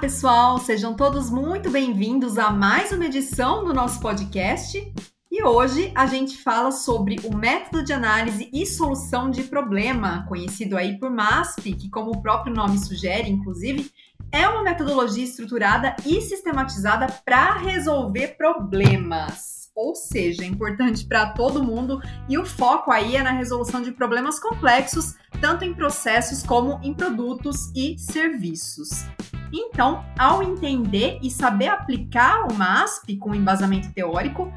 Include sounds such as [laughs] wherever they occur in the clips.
pessoal, sejam todos muito bem-vindos a mais uma edição do nosso podcast. E hoje a gente fala sobre o método de análise e solução de problema, conhecido aí por MASP, que como o próprio nome sugere, inclusive, é uma metodologia estruturada e sistematizada para resolver problemas ou seja, é importante para todo mundo e o foco aí é na resolução de problemas complexos, tanto em processos como em produtos e serviços. Então, ao entender e saber aplicar o MASP com embasamento teórico,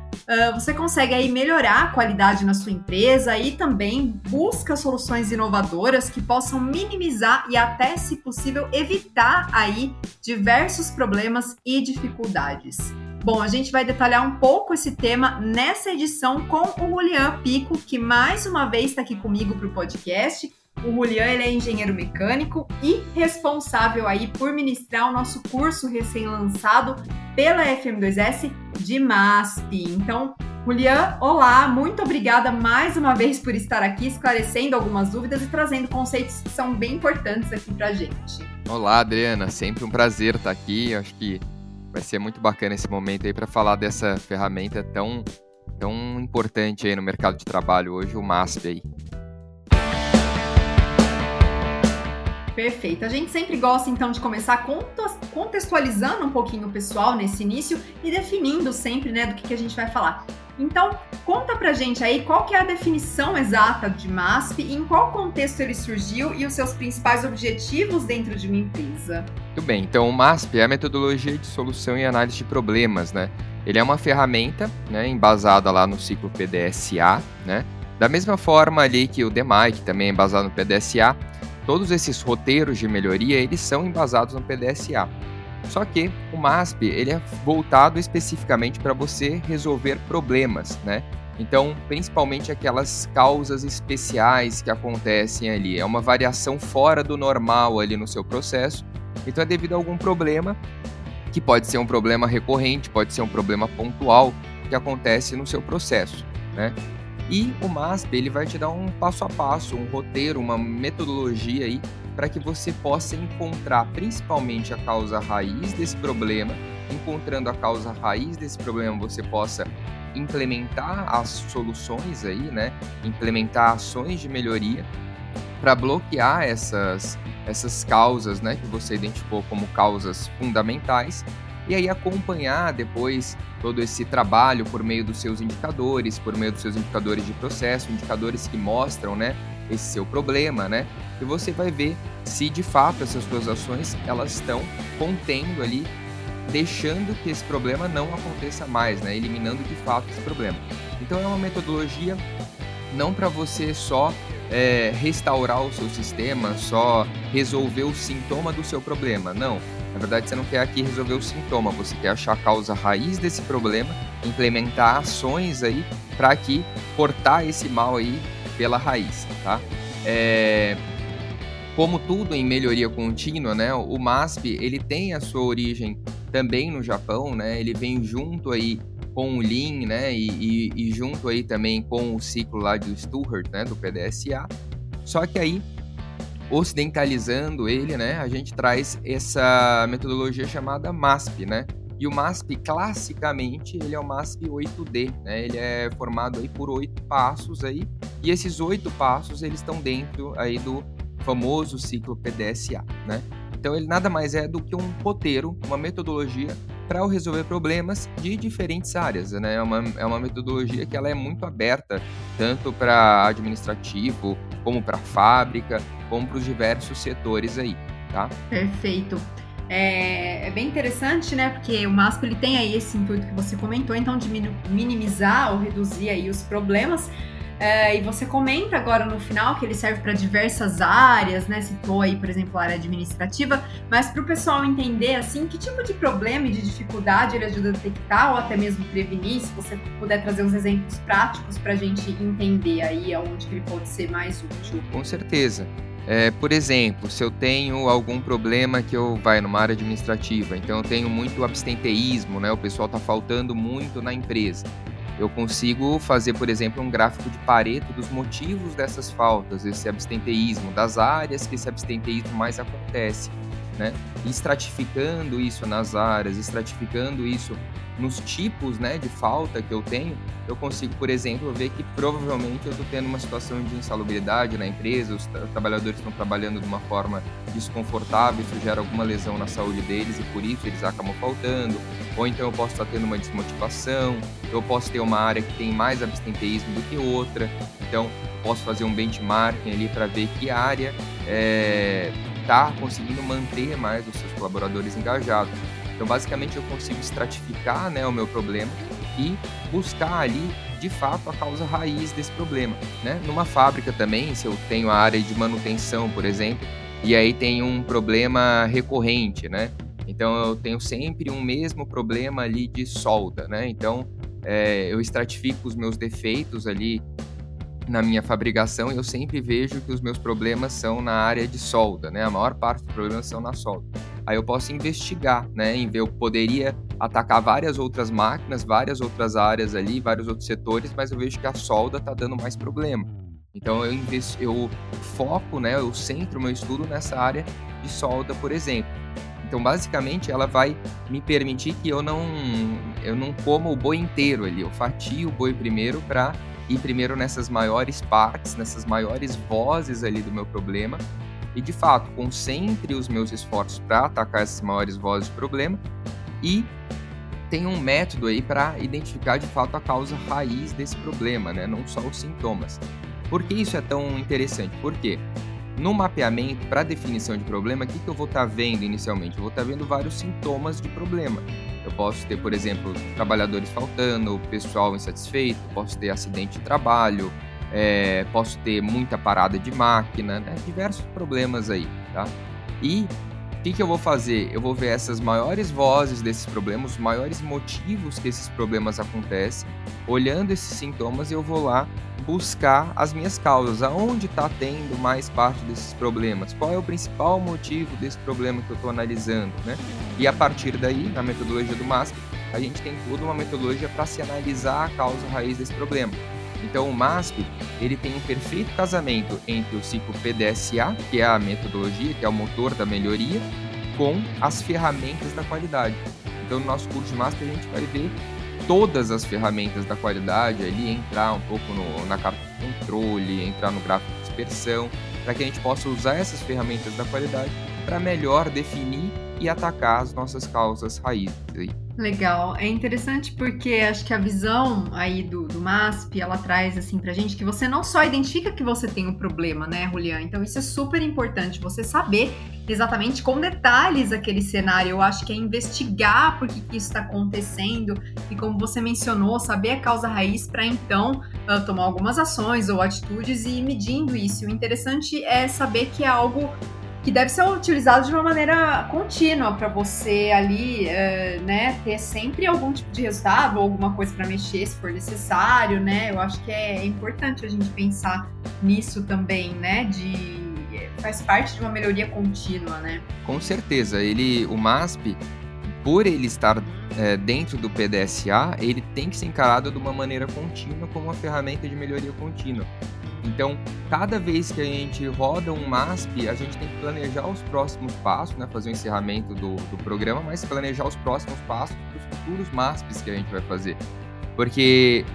você consegue aí melhorar a qualidade na sua empresa e também busca soluções inovadoras que possam minimizar e até, se possível, evitar aí diversos problemas e dificuldades. Bom, a gente vai detalhar um pouco esse tema nessa edição com o Julian Pico, que mais uma vez está aqui comigo para o podcast. O Julian ele é engenheiro mecânico e responsável aí por ministrar o nosso curso recém-lançado pela FM2S de MASP. Então, Julian, olá, muito obrigada mais uma vez por estar aqui esclarecendo algumas dúvidas e trazendo conceitos que são bem importantes aqui para gente. Olá, Adriana, sempre um prazer estar aqui. Acho que vai ser muito bacana esse momento aí para falar dessa ferramenta tão, tão importante aí no mercado de trabalho hoje, o MASP aí. Perfeito. A gente sempre gosta então de começar contextualizando um pouquinho o pessoal nesse início e definindo sempre, né, do que, que a gente vai falar. Então, conta pra gente aí qual que é a definição exata de MASP em qual contexto ele surgiu e os seus principais objetivos dentro de uma empresa. Muito bem, então o MASP é a metodologia de solução e análise de problemas, né? Ele é uma ferramenta, né, embasada lá no ciclo PDSA, né? Da mesma forma ali que o DMAI, que também é embasado no PDSA, todos esses roteiros de melhoria, eles são embasados no PDSA. Só que o MASP ele é voltado especificamente para você resolver problemas, né? Então, principalmente aquelas causas especiais que acontecem ali. É uma variação fora do normal ali no seu processo. Então, é devido a algum problema, que pode ser um problema recorrente, pode ser um problema pontual que acontece no seu processo, né? E o MASP ele vai te dar um passo a passo, um roteiro, uma metodologia aí para que você possa encontrar principalmente a causa raiz desse problema. Encontrando a causa raiz desse problema, você possa implementar as soluções aí, né? Implementar ações de melhoria para bloquear essas essas causas, né, que você identificou como causas fundamentais e aí acompanhar depois todo esse trabalho por meio dos seus indicadores, por meio dos seus indicadores de processo, indicadores que mostram, né, esse seu problema, né? E você vai ver se de fato essas suas ações elas estão contendo ali, deixando que esse problema não aconteça mais, né? Eliminando de fato esse problema. Então é uma metodologia não para você só é, restaurar o seu sistema, só resolver o sintoma do seu problema. Não. Na verdade, você não quer aqui resolver o sintoma, você quer achar a causa raiz desse problema, implementar ações aí para que cortar esse mal aí pela raiz, tá? É, como tudo em melhoria contínua, né? O MASP ele tem a sua origem também no Japão, né? Ele vem junto aí com o Lean, né? E, e, e junto aí também com o ciclo lá do Stuart, né? Do PDSA. Só que aí ocidentalizando ele, né, a gente traz essa metodologia chamada MASP, né? E o MASP, classicamente, ele é o MASP 8D, né? Ele é formado aí por oito passos aí, e esses oito passos, eles estão dentro aí do famoso ciclo PDSA, né? Então ele nada mais é do que um roteiro, uma metodologia para resolver problemas de diferentes áreas, né? É uma, é uma metodologia que ela é muito aberta, tanto para administrativo, como para fábrica, como para os diversos setores aí, tá? Perfeito. É, é, bem interessante, né? Porque o MASP ele tem aí esse intuito que você comentou, então de minimizar ou reduzir aí os problemas. É, e você comenta agora no final que ele serve para diversas áreas, né? Citou aí, por exemplo, a área administrativa, mas para o pessoal entender assim que tipo de problema e de dificuldade ele ajuda a detectar ou até mesmo prevenir, se você puder trazer uns exemplos práticos para a gente entender aí aonde ele pode ser mais útil. Com certeza. É, por exemplo, se eu tenho algum problema que eu vai numa área administrativa, então eu tenho muito abstenteísmo, né? O pessoal está faltando muito na empresa. Eu consigo fazer, por exemplo, um gráfico de Pareto dos motivos dessas faltas, esse abstenteísmo, das áreas que esse abstenteísmo mais acontece. Né? Estratificando isso nas áreas, estratificando isso nos tipos né, de falta que eu tenho, eu consigo, por exemplo, ver que provavelmente eu estou tendo uma situação de insalubridade na empresa, os tra trabalhadores estão trabalhando de uma forma desconfortável, isso gera alguma lesão na saúde deles e por isso eles acabam faltando, ou então eu posso estar tendo uma desmotivação, eu posso ter uma área que tem mais abstenteísmo do que outra, então posso fazer um benchmarking ali para ver que área está eh, é, conseguindo manter mais os seus colaboradores engajados. Então, basicamente, eu consigo estratificar né, o meu problema e buscar ali, de fato, a causa raiz desse problema. Né? Numa fábrica também, se eu tenho a área de manutenção, por exemplo, e aí tem um problema recorrente, né? Então, eu tenho sempre um mesmo problema ali de solda, né? Então, é, eu estratifico os meus defeitos ali na minha fabricação eu sempre vejo que os meus problemas são na área de solda, né? A maior parte dos problemas são na solda aí eu posso investigar, né, em ver, eu poderia atacar várias outras máquinas, várias outras áreas ali, vários outros setores, mas eu vejo que a solda está dando mais problema. Então eu, investi, eu foco, né, eu centro meu estudo nessa área de solda, por exemplo. Então, basicamente, ela vai me permitir que eu não eu não coma o boi inteiro ali. Eu fatio o boi primeiro para ir primeiro nessas maiores partes, nessas maiores vozes ali do meu problema, e de fato concentre os meus esforços para atacar essas maiores vozes de problema e tem um método aí para identificar de fato a causa raiz desse problema, né? não só os sintomas. Por que isso é tão interessante? Porque no mapeamento, para definição de problema, o que, que eu vou estar tá vendo inicialmente? Eu vou estar tá vendo vários sintomas de problema. Eu posso ter, por exemplo, trabalhadores faltando, pessoal insatisfeito, posso ter acidente de trabalho, é, posso ter muita parada de máquina, né? diversos problemas aí, tá? E o que, que eu vou fazer? Eu vou ver essas maiores vozes desses problemas, os maiores motivos que esses problemas acontecem. Olhando esses sintomas, eu vou lá buscar as minhas causas. Aonde está tendo mais parte desses problemas? Qual é o principal motivo desse problema que eu estou analisando? Né? E a partir daí, na metodologia do MASP, a gente tem toda uma metodologia para se analisar a causa raiz desse problema. Então o MASP, ele tem um perfeito casamento entre o ciclo PDSA, que é a metodologia, que é o motor da melhoria, com as ferramentas da qualidade. Então no nosso curso de MASP a gente vai ver todas as ferramentas da qualidade ali, entrar um pouco no, na carta de controle, entrar no gráfico de dispersão, para que a gente possa usar essas ferramentas da qualidade para melhor definir e atacar as nossas causas raízes. Legal. É interessante porque acho que a visão aí do, do MASP, ela traz assim pra gente que você não só identifica que você tem um problema, né, Julian? Então isso é super importante, você saber exatamente com detalhes aquele cenário. Eu acho que é investigar por que, que isso está acontecendo e como você mencionou, saber a causa raiz para então uh, tomar algumas ações ou atitudes e ir medindo isso. O interessante é saber que é algo que deve ser utilizado de uma maneira contínua para você ali, uh, né, ter sempre algum tipo de resultado ou alguma coisa para mexer se for necessário, né? Eu acho que é importante a gente pensar nisso também, né? De faz parte de uma melhoria contínua, né? Com certeza, ele, o MASP, por ele estar é, dentro do PDSA, ele tem que ser encarado de uma maneira contínua como uma ferramenta de melhoria contínua. Então, cada vez que a gente roda um MASP, a gente tem que planejar os próximos passos, né? fazer o encerramento do, do programa, mas planejar os próximos passos para os futuros MASPs que a gente vai fazer. Porque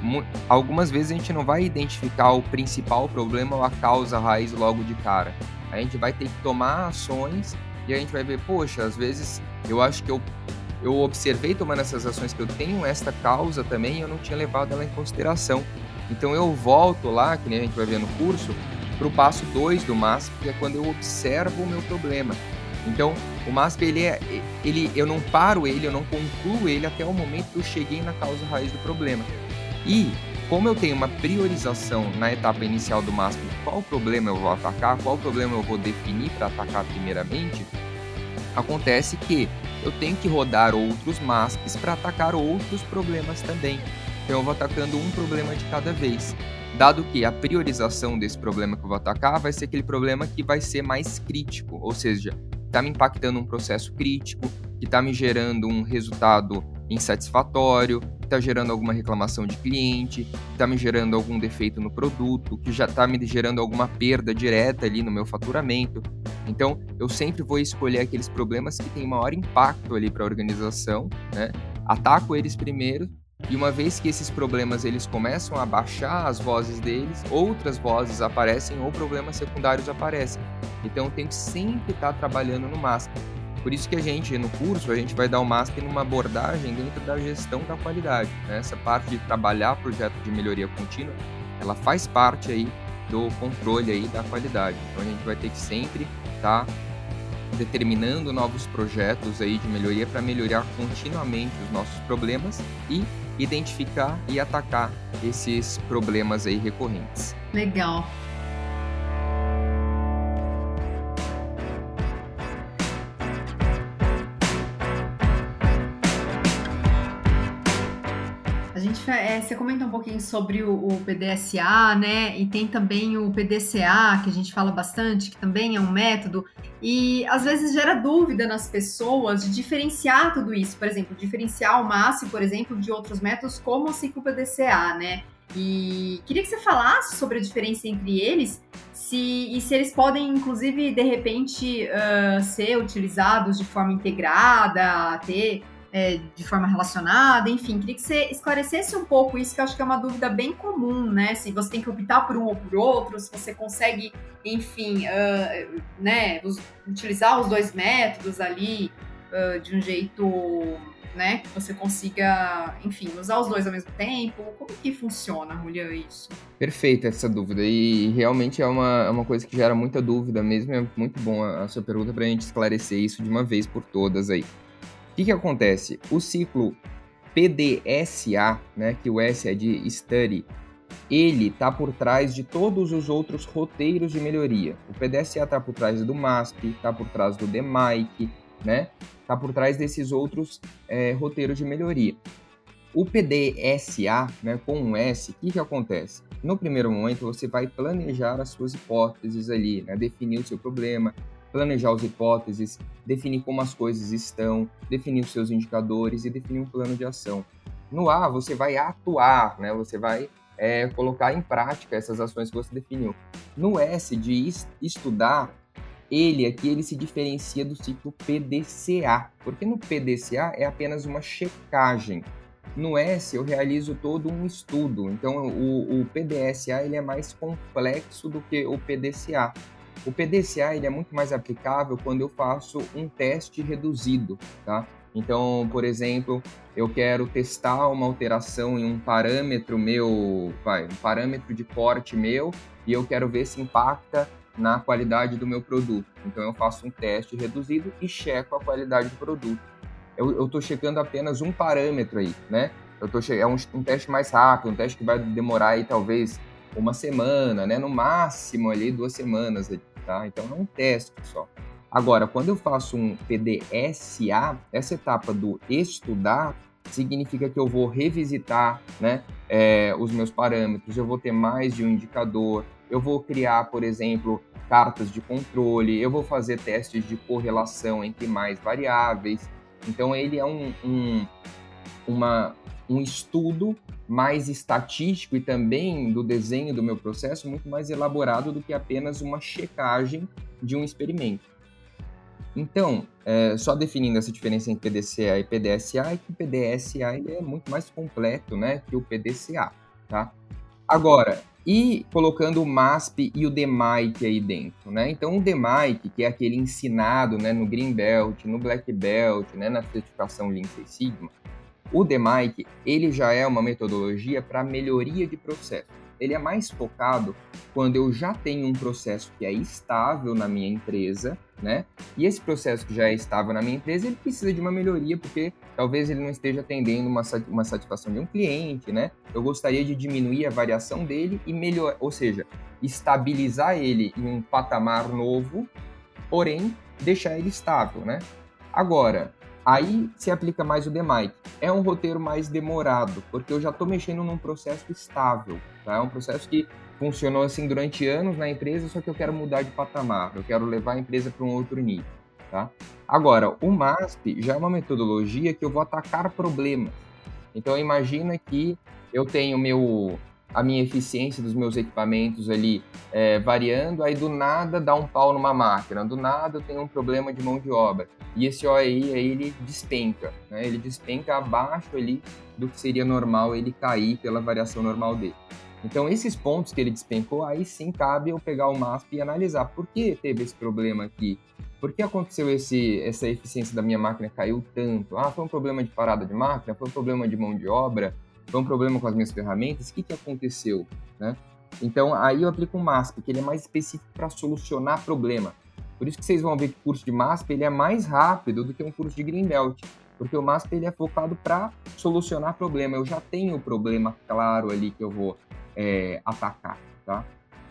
algumas vezes a gente não vai identificar o principal problema ou a causa raiz logo de cara. A gente vai ter que tomar ações e a gente vai ver, poxa, às vezes eu acho que eu, eu observei tomando essas ações que eu tenho esta causa também e eu não tinha levado ela em consideração. Então eu volto lá, que nem a gente vai ver no curso, para o passo 2 do MASP, que é quando eu observo o meu problema. Então, o MASP, ele é, ele, eu não paro ele, eu não concluo ele até o momento que eu cheguei na causa raiz do problema. E, como eu tenho uma priorização na etapa inicial do MASP, qual problema eu vou atacar, qual problema eu vou definir para atacar primeiramente, acontece que eu tenho que rodar outros MASPs para atacar outros problemas também. Então eu vou atacando um problema de cada vez. Dado que a priorização desse problema que eu vou atacar vai ser aquele problema que vai ser mais crítico, ou seja, está me impactando um processo crítico, que está me gerando um resultado insatisfatório, está gerando alguma reclamação de cliente, está me gerando algum defeito no produto, que já está me gerando alguma perda direta ali no meu faturamento. Então, eu sempre vou escolher aqueles problemas que têm maior impacto ali para a organização, né? Ataco eles primeiro e uma vez que esses problemas eles começam a baixar as vozes deles, outras vozes aparecem ou problemas secundários aparecem. Então, tenho que sempre estar tá trabalhando no MASP. Por isso que a gente, no curso, a gente vai dar o MASP numa abordagem dentro da gestão da qualidade. Né? Essa parte de trabalhar projeto de melhoria contínua, ela faz parte aí do controle aí da qualidade. Então a gente vai ter que sempre estar tá determinando novos projetos aí de melhoria para melhorar continuamente os nossos problemas e identificar e atacar esses problemas aí recorrentes. Legal. É, você comenta um pouquinho sobre o, o, PDSA, né? E tem também o PDCA, que a gente fala bastante, que também é um método. E às vezes gera dúvida nas pessoas de diferenciar tudo isso. Por exemplo, diferenciar o MASSE, por exemplo, de outros métodos, como o ciclo PDCA, né? E queria que você falasse sobre a diferença entre eles se, e se eles podem, inclusive, de repente, uh, ser utilizados de forma integrada, ter é, de forma relacionada, enfim, queria que você esclarecesse um pouco isso, que eu acho que é uma dúvida bem comum, né? Se você tem que optar por um ou por outro, se você consegue, enfim, uh, né, utilizar os dois métodos ali uh, de um jeito, né, que você consiga, enfim, usar os dois ao mesmo tempo. Como que funciona, Julian, isso? Perfeita essa dúvida, e realmente é uma, é uma coisa que gera muita dúvida mesmo, é muito bom a, a sua pergunta para a gente esclarecer isso de uma vez por todas aí. Que, que acontece? O ciclo PDSA, né, que o S é de Study, ele está por trás de todos os outros roteiros de melhoria. O PDSA está por trás do MASP, está por trás do DMAIC, né? Está por trás desses outros é, roteiros de melhoria. O PDSA, né, com um S, o que, que acontece? No primeiro momento, você vai planejar as suas hipóteses ali, né, definir o seu problema, planejar as hipóteses, definir como as coisas estão, definir os seus indicadores e definir um plano de ação. No A, você vai atuar, né? Você vai é, colocar em prática essas ações que você definiu. No S, de estudar, ele aqui ele se diferencia do ciclo PDCA, porque no PDCA é apenas uma checagem. No S eu realizo todo um estudo, então o, o PDSA ele é mais complexo do que o PDCA. O PDCA ele é muito mais aplicável quando eu faço um teste reduzido, tá? Então, por exemplo, eu quero testar uma alteração em um parâmetro meu, vai, um parâmetro de corte meu, e eu quero ver se impacta na qualidade do meu produto. Então, eu faço um teste reduzido e checo a qualidade do produto. Eu estou checando apenas um parâmetro aí, né? Eu tô é um, um teste mais rápido, um teste que vai demorar aí talvez uma semana, né? No máximo ali duas semanas tá? Então é um teste só. Agora, quando eu faço um PDSA, essa etapa do estudar significa que eu vou revisitar né, é, os meus parâmetros, eu vou ter mais de um indicador, eu vou criar, por exemplo, cartas de controle, eu vou fazer testes de correlação entre mais variáveis. Então, ele é um, um, uma, um estudo mais estatístico e também do desenho do meu processo muito mais elaborado do que apenas uma checagem de um experimento. Então, é, só definindo essa diferença entre PDCA e PDSA, é que o PDSA é muito mais completo né, que o PDCA. Tá? Agora, e colocando o MASP e o DMAIC aí dentro, né? Então, o DMAIC, que é aquele ensinado né, no Green Belt, no Black Belt, né, na certificação Lean Six Sigma, o DMAIC, ele já é uma metodologia para melhoria de processo. Ele é mais focado quando eu já tenho um processo que é estável na minha empresa, né? E esse processo que já é estável na minha empresa, ele precisa de uma melhoria, porque talvez ele não esteja atendendo uma, uma satisfação de um cliente, né? Eu gostaria de diminuir a variação dele e melhorar, ou seja, estabilizar ele em um patamar novo, porém deixar ele estável, né? Agora, Aí se aplica mais o DMAIC. É um roteiro mais demorado, porque eu já estou mexendo num processo estável. Tá? É um processo que funcionou assim durante anos na empresa, só que eu quero mudar de patamar, eu quero levar a empresa para um outro nível. tá? Agora, o MASP já é uma metodologia que eu vou atacar problemas. Então, imagina que eu tenho meu, a minha eficiência dos meus equipamentos ali é, variando, aí do nada dá um pau numa máquina, do nada eu tenho um problema de mão de obra. E esse OEI aí ele despenca, né? ele despenca abaixo ali do que seria normal ele cair pela variação normal dele. Então, esses pontos que ele despencou, aí sim cabe eu pegar o MASP e analisar por que teve esse problema aqui. Por que aconteceu esse, essa eficiência da minha máquina caiu tanto? Ah, foi um problema de parada de máquina? Foi um problema de mão de obra? Foi um problema com as minhas ferramentas? O que, que aconteceu? Né? Então, aí eu aplico o MASP, que ele é mais específico para solucionar problema. Por isso que vocês vão ver que o curso de MASP ele é mais rápido do que um curso de Greenbelt. Porque o MASP ele é focado para solucionar problema. Eu já tenho o problema claro ali que eu vou é, atacar, tá?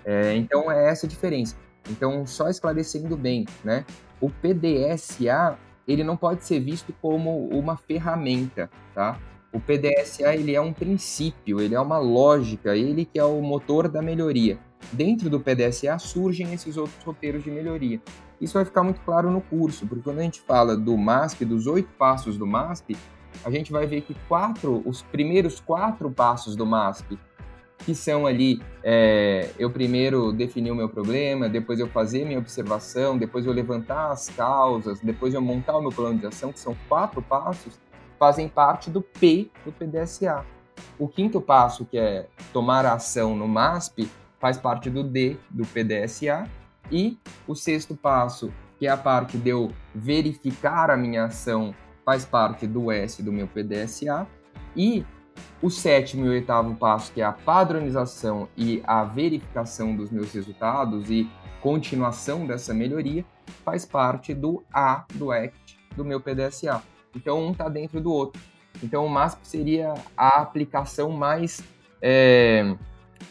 É, então é essa a diferença. Então, só esclarecendo bem, né? O PDSA ele não pode ser visto como uma ferramenta, tá? O PDSA ele é um princípio, ele é uma lógica, ele que é o motor da melhoria. Dentro do PDSA surgem esses outros roteiros de melhoria. Isso vai ficar muito claro no curso, porque quando a gente fala do MASP, dos oito passos do MASP, a gente vai ver que quatro, os primeiros quatro passos do MASP que são ali é, eu primeiro definir o meu problema, depois eu fazer minha observação, depois eu levantar as causas, depois eu montar o meu plano de ação, que são quatro passos, fazem parte do P do PDSA. O quinto passo, que é tomar ação no MASP, faz parte do D do PDSA. E o sexto passo, que é a parte de eu verificar a minha ação, faz parte do S do meu PDSA. E o sétimo e oitavo passo, que é a padronização e a verificação dos meus resultados e continuação dessa melhoria, faz parte do A do ACT do meu PDSA. Então, um está dentro do outro. Então, o MASP seria a aplicação mais é,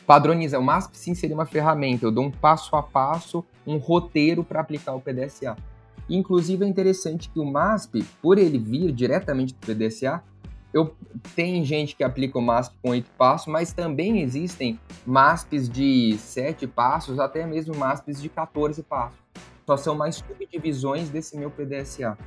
padronizada. O MASP, sim, seria uma ferramenta. Eu dou um passo a passo, um roteiro para aplicar o PDSA. Inclusive, é interessante que o MASP, por ele vir diretamente do PDSA, eu tem gente que aplica o MASP com oito passos, mas também existem MASPs de sete passos, até mesmo MASPs de 14 passos. Só são mais subdivisões desse meu PDSA.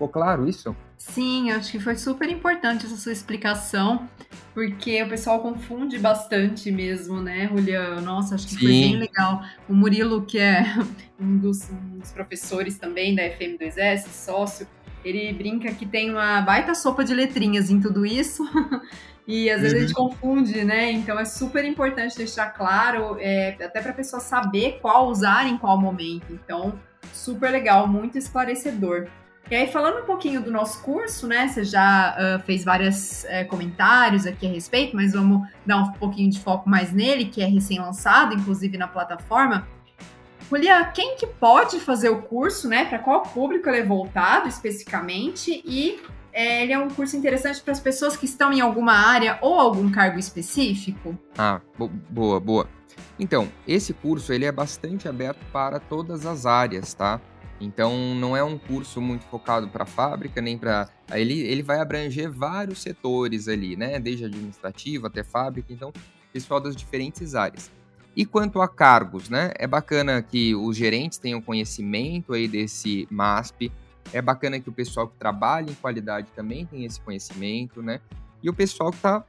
Ficou claro isso? Sim, acho que foi super importante essa sua explicação, porque o pessoal confunde bastante mesmo, né, Julião? Nossa, acho que Sim. foi bem legal. O Murilo, que é [laughs] um dos, um dos professores também da FM2S, sócio, ele brinca que tem uma baita sopa de letrinhas em tudo isso. [laughs] e às vezes uhum. a gente uhum. confunde, né? Então é super importante deixar claro, é, até para a pessoa saber qual usar em qual momento. Então, super legal, muito esclarecedor. E aí, falando um pouquinho do nosso curso, né? Você já uh, fez vários uh, comentários aqui a respeito, mas vamos dar um pouquinho de foco mais nele, que é recém-lançado, inclusive na plataforma. Julia, quem que pode fazer o curso, né? Para qual público ele é voltado especificamente? E é, ele é um curso interessante para as pessoas que estão em alguma área ou algum cargo específico? Ah, bo boa, boa. Então, esse curso ele é bastante aberto para todas as áreas, tá? Então, não é um curso muito focado para fábrica, nem para. Ele, ele vai abranger vários setores ali, né? Desde administrativo até fábrica, então, pessoal das diferentes áreas. E quanto a cargos, né? É bacana que os gerentes tenham conhecimento aí desse MASP. É bacana que o pessoal que trabalha em qualidade também tenha esse conhecimento, né? E o pessoal que está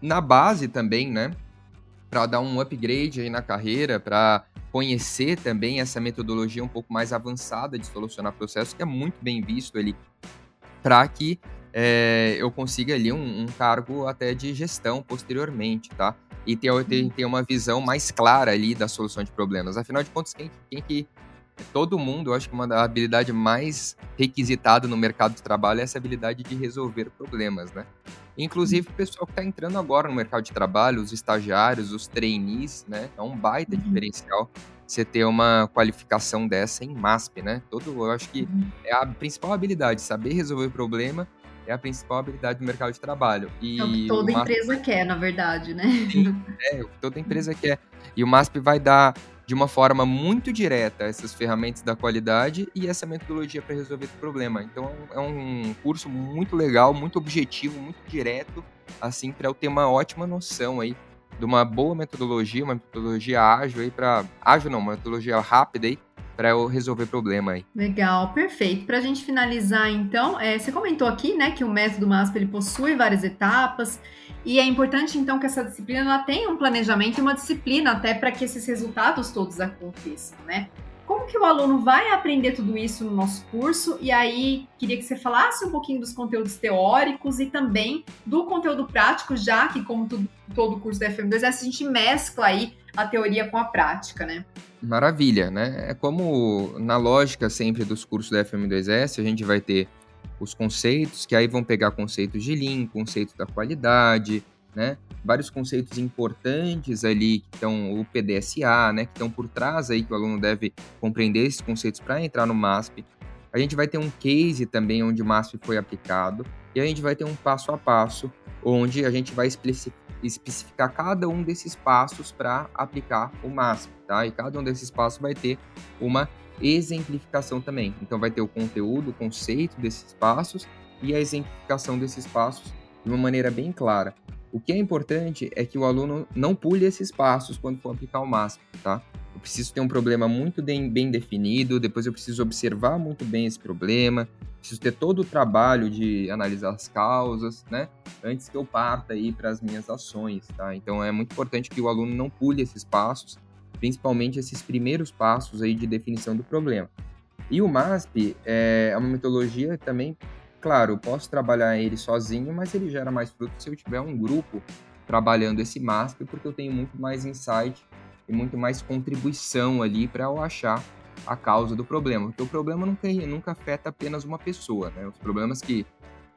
na base também, né? Para dar um upgrade aí na carreira, para conhecer também essa metodologia um pouco mais avançada de solucionar processos, que é muito bem visto ali, para que é, eu consiga ali um, um cargo até de gestão posteriormente, tá? e ter, ter, ter uma visão mais clara ali da solução de problemas. Afinal de contas, quem, quem que todo mundo, eu acho que uma da habilidade mais requisitada no mercado de trabalho é essa habilidade de resolver problemas, né? Inclusive o pessoal que está entrando agora no mercado de trabalho, os estagiários, os trainees, né? É um baita uhum. diferencial você ter uma qualificação dessa em MASP, né? Todo, eu acho que uhum. é a principal habilidade, saber resolver problema é a principal habilidade do mercado de trabalho. E é o que toda o MASP... empresa quer, na verdade, né? Sim, é, o que toda empresa quer. E o MASP vai dar de uma forma muito direta essas ferramentas da qualidade e essa metodologia para resolver o problema. Então é um curso muito legal, muito objetivo, muito direto, assim para eu ter uma ótima noção aí de uma boa metodologia, uma metodologia ágil aí para ágil não, uma metodologia rápida aí para eu resolver problema aí. Legal, perfeito. Para a gente finalizar, então, é, você comentou aqui, né, que o método MASP ele possui várias etapas e é importante, então, que essa disciplina ela tenha um planejamento e uma disciplina até para que esses resultados todos aconteçam, né? Como que o aluno vai aprender tudo isso no nosso curso? E aí, queria que você falasse um pouquinho dos conteúdos teóricos e também do conteúdo prático, já que, como tudo, todo curso da FM2S, a gente mescla aí a teoria com a prática, né? Maravilha, né? É como na lógica sempre dos cursos da FM2S, a gente vai ter os conceitos, que aí vão pegar conceitos de Lean, conceito da qualidade, né? Vários conceitos importantes ali que estão o PDSA, né? Que estão por trás aí que o aluno deve compreender esses conceitos para entrar no MASP. A gente vai ter um case também onde o MASP foi aplicado e a gente vai ter um passo a passo onde a gente vai especificar cada um desses passos para aplicar o MASP, tá? E cada um desses passos vai ter uma exemplificação também. Então vai ter o conteúdo, o conceito desses passos e a exemplificação desses passos de uma maneira bem clara. O que é importante é que o aluno não pule esses passos quando for aplicar o MASP, tá? Eu preciso ter um problema muito bem definido, depois eu preciso observar muito bem esse problema, preciso ter todo o trabalho de analisar as causas, né? Antes que eu parta aí para as minhas ações, tá? Então é muito importante que o aluno não pule esses passos, principalmente esses primeiros passos aí de definição do problema. E o MASP é uma metodologia também claro, eu posso trabalhar ele sozinho, mas ele gera mais fruto se eu tiver um grupo trabalhando esse MASP, porque eu tenho muito mais insight e muito mais contribuição ali para eu achar a causa do problema. Porque o problema nunca, nunca afeta apenas uma pessoa, né? Os problemas que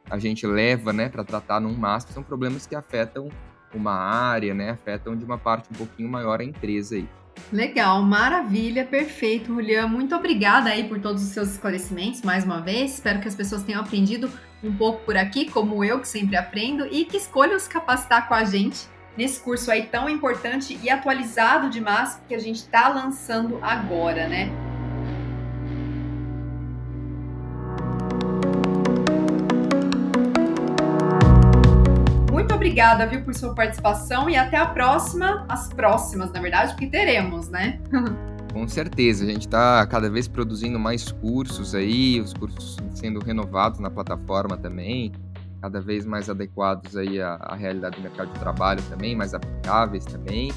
a gente leva, né, para tratar num MASP são problemas que afetam uma área, né, afetam de uma parte um pouquinho maior a empresa aí. Legal, maravilha, perfeito, Julian. Muito obrigada aí por todos os seus esclarecimentos mais uma vez. Espero que as pessoas tenham aprendido um pouco por aqui, como eu que sempre aprendo, e que escolham se capacitar com a gente nesse curso aí tão importante e atualizado demais que a gente está lançando agora, né? Obrigada, viu, por sua participação e até a próxima, as próximas, na verdade, porque teremos, né? [laughs] Com certeza, a gente está cada vez produzindo mais cursos aí, os cursos sendo renovados na plataforma também, cada vez mais adequados aí à, à realidade do mercado de trabalho também, mais aplicáveis também.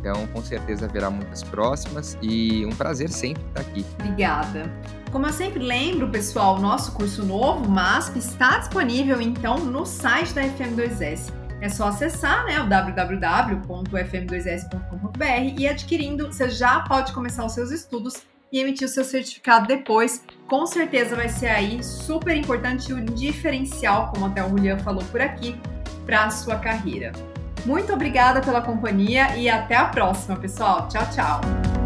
Então, com certeza haverá muitas próximas e um prazer sempre estar aqui. Obrigada. Como eu sempre lembro, pessoal, nosso curso novo, MASP, está disponível então no site da FM2S. É só acessar né, o www.fm2s.com.br e adquirindo, você já pode começar os seus estudos e emitir o seu certificado depois. Com certeza vai ser aí super importante um diferencial, como até o Julian falou por aqui, para a sua carreira. Muito obrigada pela companhia e até a próxima, pessoal. Tchau, tchau.